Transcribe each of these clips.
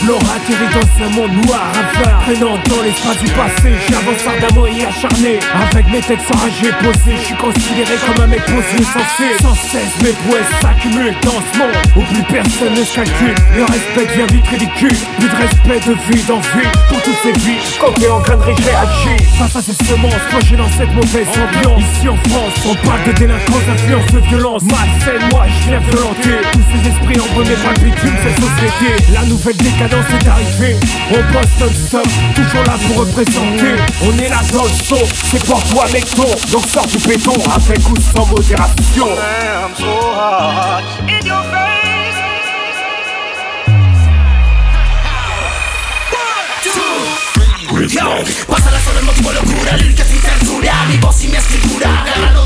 Blanc atterrit dans un monde noir, avare Prenant dans l'espace du passé. J'avance ardemment et acharné Avec mes textes enragés posés Je suis considéré comme un mec posé censé. Sans cesse mes prouesses s'accumulent dans ce monde Où plus personne ne calcule. Le respect devient vite ridicule Plus de respect de vie d'envie Pour toutes ces vies. Coquées en train de réagir Face à ces semences Plongées dans cette mauvaise ambiance. Ici en France On parle de délinquance, d'influence, de violence. Malsaine, moi je viens violenter Tous ces esprits embrumés par le La nouvelle décadence est arrivée. On bosse non-stop Toujours là pour représenter. On est là dans le saut C'est pour toi mecton Donc sors du béton Avec ou sans modération. I'm so hot in your face. Yo, pásala solo el motivo locura, líricas sin censura Mi voz y mi escritura, ganan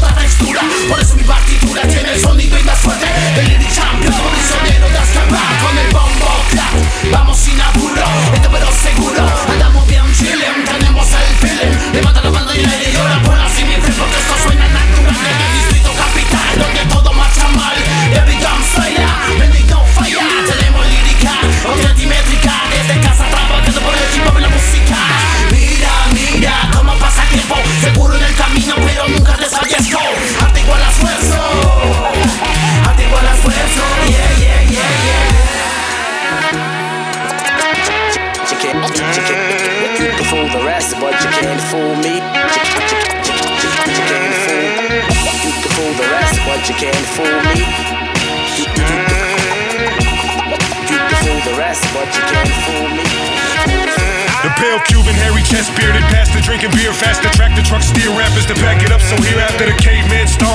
fool me. You, can't fool. You can fool the rest, but you can't fool me. You, can fool the rest, but you can't fool me. The pale Cuban, hairy chest bearded pastor drinking beer faster. Track the truck, steer rappers to back it up. So here after the caveman the ground.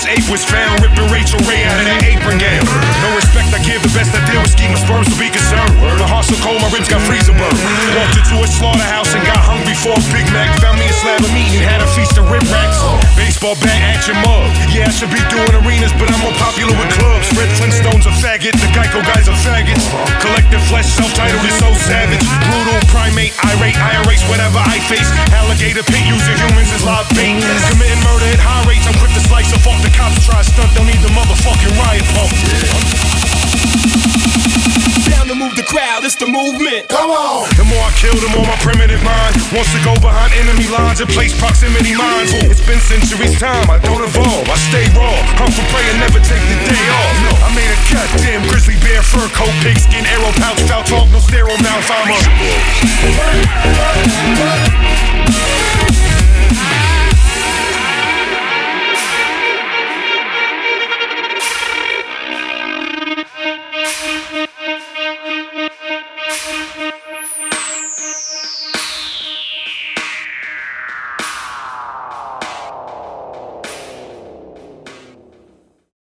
This ape was found ripping Rachael Ray out of that apron gown. No respect, I give the best I deal with ski. My sperms will be concerned. My heart so cold, my ribs got freezer burn. Walked into a slaughterhouse and got hung before a Big Mac. Found me a slab of meat and had a feast of rib racks. Baseball bat at your mug. Yeah, I should be doing arenas, but I'm more popular with clubs. Fred I whatever I face. Alligator pit using humans as live bait. Committing murder at high rates, I'm quick to slice Fuck the cops. Try stunt, don't need the motherfucking riot pump. Down to move the crowd, it's the movement Come on! The more I kill, the more my primitive mind wants to go behind enemy lines and place proximity mines. It's been centuries time, I don't evolve, fur coat, pigskin, arrow pouch, foul talk, no sterile mouth. I'm a